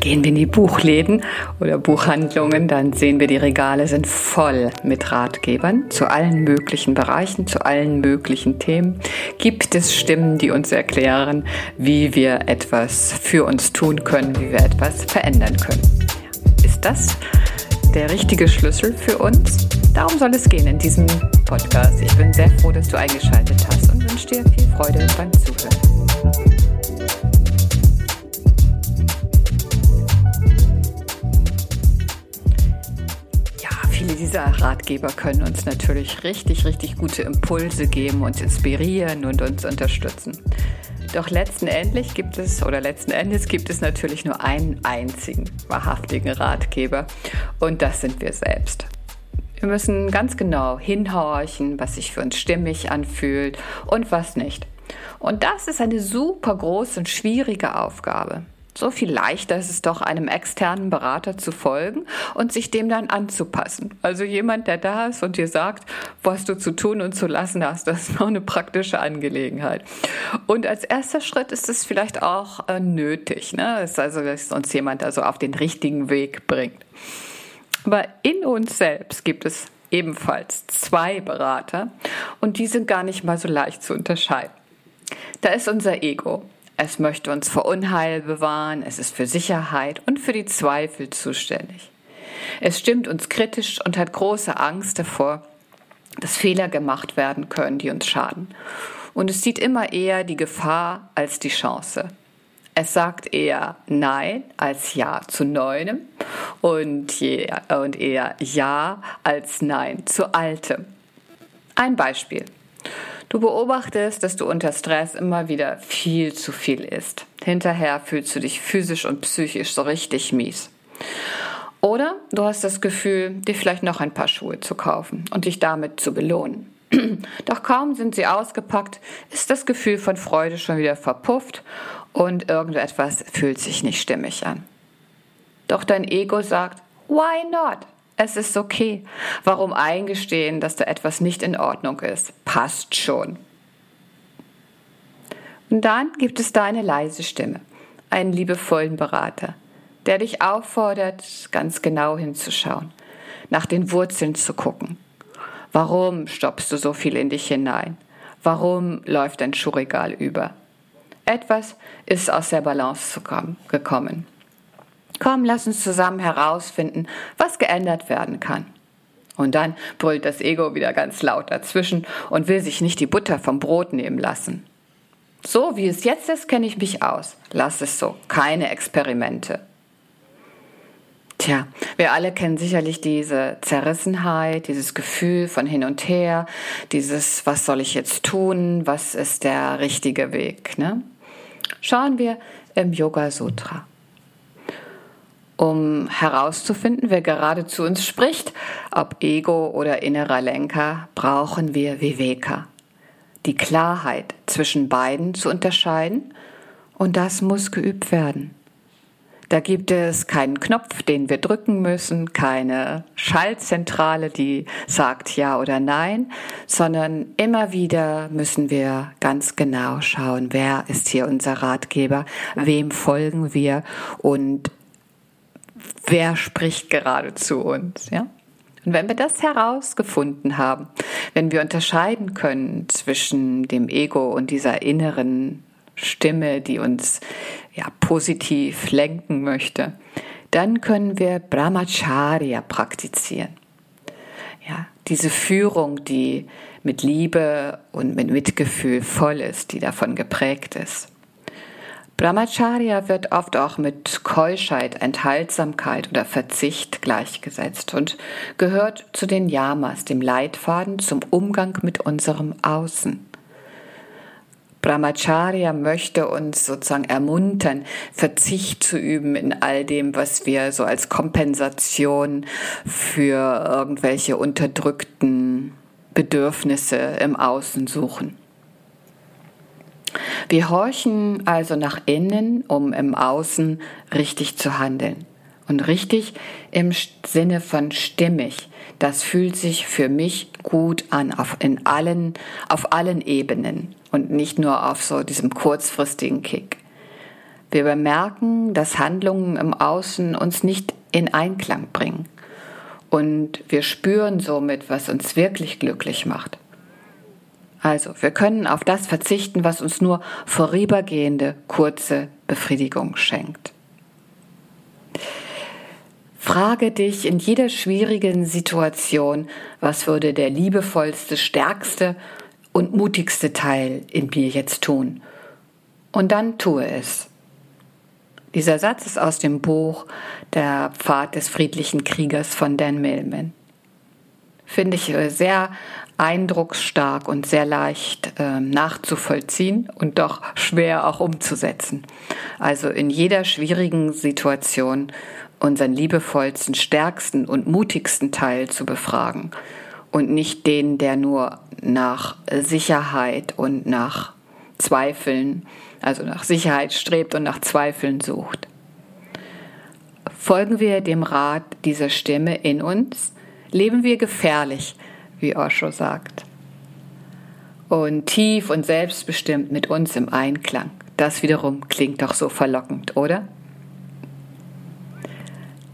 Gehen wir in die Buchläden oder Buchhandlungen, dann sehen wir, die Regale sind voll mit Ratgebern zu allen möglichen Bereichen, zu allen möglichen Themen. Gibt es Stimmen, die uns erklären, wie wir etwas für uns tun können, wie wir etwas verändern können? Ist das der richtige Schlüssel für uns? Darum soll es gehen in diesem Podcast. Ich bin sehr froh, dass du eingeschaltet hast und wünsche dir viel Freude beim Zuhören. Dieser Ratgeber können uns natürlich richtig, richtig gute Impulse geben, uns inspirieren und uns unterstützen. Doch letzten gibt es oder letzten Endes gibt es natürlich nur einen einzigen wahrhaftigen Ratgeber und das sind wir selbst. Wir müssen ganz genau hinhorchen, was sich für uns stimmig anfühlt und was nicht. Und das ist eine super große und schwierige Aufgabe. So viel leichter ist es doch, einem externen Berater zu folgen und sich dem dann anzupassen. Also jemand, der da ist und dir sagt, was du zu tun und zu lassen hast, das ist noch eine praktische Angelegenheit. Und als erster Schritt ist es vielleicht auch äh, nötig, ne? ist also, dass uns jemand also auf den richtigen Weg bringt. Aber in uns selbst gibt es ebenfalls zwei Berater und die sind gar nicht mal so leicht zu unterscheiden. Da ist unser Ego. Es möchte uns vor Unheil bewahren, es ist für Sicherheit und für die Zweifel zuständig. Es stimmt uns kritisch und hat große Angst davor, dass Fehler gemacht werden können, die uns schaden. Und es sieht immer eher die Gefahr als die Chance. Es sagt eher Nein als Ja zu Neuem und, und eher Ja als Nein zu Altem. Ein Beispiel. Du beobachtest, dass du unter Stress immer wieder viel zu viel isst. Hinterher fühlst du dich physisch und psychisch so richtig mies. Oder du hast das Gefühl, dir vielleicht noch ein paar Schuhe zu kaufen und dich damit zu belohnen. Doch kaum sind sie ausgepackt, ist das Gefühl von Freude schon wieder verpufft und irgendetwas fühlt sich nicht stimmig an. Doch dein Ego sagt, why not? Es ist okay. Warum eingestehen, dass da etwas nicht in Ordnung ist? Passt schon. Und dann gibt es da eine leise Stimme, einen liebevollen Berater, der dich auffordert, ganz genau hinzuschauen, nach den Wurzeln zu gucken. Warum stoppst du so viel in dich hinein? Warum läuft dein Schuhregal über? Etwas ist aus der Balance gekommen. Komm, lass uns zusammen herausfinden, was geändert werden kann. Und dann brüllt das Ego wieder ganz laut dazwischen und will sich nicht die Butter vom Brot nehmen lassen. So wie es jetzt ist, kenne ich mich aus. Lass es so. Keine Experimente. Tja, wir alle kennen sicherlich diese Zerrissenheit, dieses Gefühl von hin und her, dieses, was soll ich jetzt tun, was ist der richtige Weg. Ne? Schauen wir im Yoga Sutra um herauszufinden, wer gerade zu uns spricht, ob Ego oder innerer Lenker, brauchen wir Viveka. Die Klarheit zwischen beiden zu unterscheiden und das muss geübt werden. Da gibt es keinen Knopf, den wir drücken müssen, keine Schaltzentrale, die sagt ja oder nein, sondern immer wieder müssen wir ganz genau schauen, wer ist hier unser Ratgeber, wem folgen wir und wer spricht gerade zu uns, ja? Und wenn wir das herausgefunden haben, wenn wir unterscheiden können zwischen dem Ego und dieser inneren Stimme, die uns ja positiv lenken möchte, dann können wir Brahmacharya praktizieren. Ja, diese Führung, die mit Liebe und mit Mitgefühl voll ist, die davon geprägt ist. Brahmacharya wird oft auch mit Keuschheit, Enthaltsamkeit oder Verzicht gleichgesetzt und gehört zu den Yamas, dem Leitfaden zum Umgang mit unserem Außen. Brahmacharya möchte uns sozusagen ermuntern, Verzicht zu üben in all dem, was wir so als Kompensation für irgendwelche unterdrückten Bedürfnisse im Außen suchen. Wir horchen also nach innen, um im Außen richtig zu handeln. Und richtig im Sinne von stimmig. Das fühlt sich für mich gut an, auf, in allen, auf allen Ebenen und nicht nur auf so diesem kurzfristigen Kick. Wir bemerken, dass Handlungen im Außen uns nicht in Einklang bringen. Und wir spüren somit, was uns wirklich glücklich macht. Also, wir können auf das verzichten, was uns nur vorübergehende, kurze Befriedigung schenkt. Frage dich in jeder schwierigen Situation, was würde der liebevollste, stärkste und mutigste Teil in mir jetzt tun? Und dann tue es. Dieser Satz ist aus dem Buch Der Pfad des friedlichen Kriegers von Dan Millman. Finde ich sehr eindrucksstark und sehr leicht äh, nachzuvollziehen und doch schwer auch umzusetzen. Also in jeder schwierigen Situation unseren liebevollsten, stärksten und mutigsten Teil zu befragen und nicht den, der nur nach Sicherheit und nach Zweifeln, also nach Sicherheit strebt und nach Zweifeln sucht. Folgen wir dem Rat dieser Stimme in uns, leben wir gefährlich, wie Osho sagt. Und tief und selbstbestimmt mit uns im Einklang. Das wiederum klingt doch so verlockend, oder?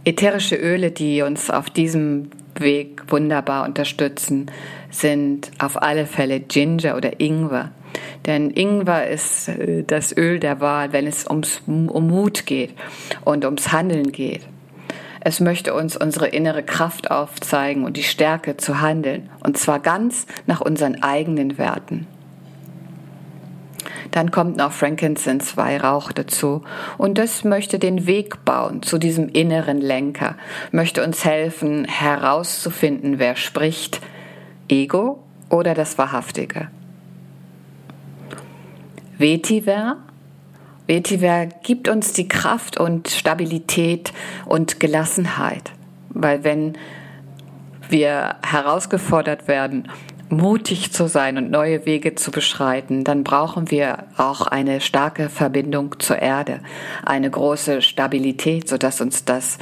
Ätherische Öle, die uns auf diesem Weg wunderbar unterstützen, sind auf alle Fälle Ginger oder Ingwer. Denn Ingwer ist äh, das Öl der Wahl, wenn es ums, um Mut geht und ums Handeln geht. Es möchte uns unsere innere Kraft aufzeigen und die Stärke zu handeln, und zwar ganz nach unseren eigenen Werten. Dann kommt noch Frankincense Weihrauch dazu. Und das möchte den Weg bauen zu diesem inneren Lenker, möchte uns helfen, herauszufinden, wer spricht, Ego oder das Wahrhaftige. Vetiver. Vetiver gibt uns die Kraft und Stabilität und Gelassenheit. Weil wenn wir herausgefordert werden mutig zu sein und neue Wege zu beschreiten, dann brauchen wir auch eine starke Verbindung zur Erde, eine große Stabilität, sodass uns das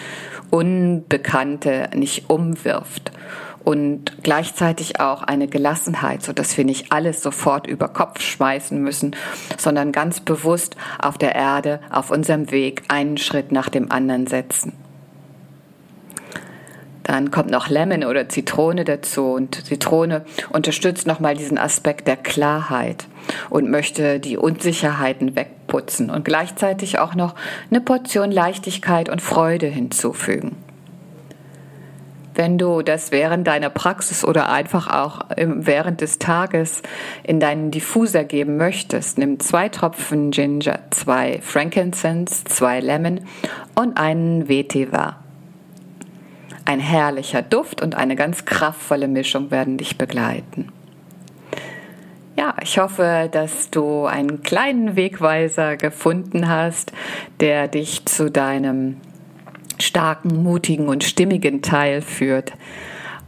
Unbekannte nicht umwirft und gleichzeitig auch eine Gelassenheit, sodass wir nicht alles sofort über Kopf schmeißen müssen, sondern ganz bewusst auf der Erde, auf unserem Weg einen Schritt nach dem anderen setzen. Dann kommt noch Lemon oder Zitrone dazu und Zitrone unterstützt nochmal diesen Aspekt der Klarheit und möchte die Unsicherheiten wegputzen und gleichzeitig auch noch eine Portion Leichtigkeit und Freude hinzufügen. Wenn du das während deiner Praxis oder einfach auch während des Tages in deinen Diffuser geben möchtest, nimm zwei Tropfen Ginger, zwei Frankincense, zwei Lemon und einen Vetiver. Ein herrlicher Duft und eine ganz kraftvolle Mischung werden dich begleiten. Ja, ich hoffe, dass du einen kleinen Wegweiser gefunden hast, der dich zu deinem starken, mutigen und stimmigen Teil führt.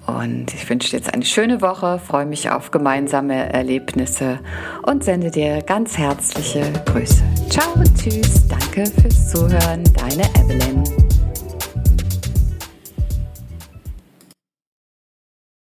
Und ich wünsche dir jetzt eine schöne Woche, freue mich auf gemeinsame Erlebnisse und sende dir ganz herzliche Grüße. Ciao tschüss, danke fürs Zuhören, deine Evelyn.